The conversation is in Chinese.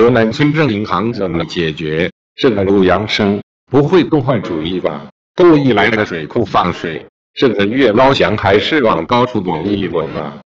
河南村镇银行怎么解决？这个陆阳生不会动换主意吧？故意来个水库放水，这个月捞翔还是往高处躲一躲吧？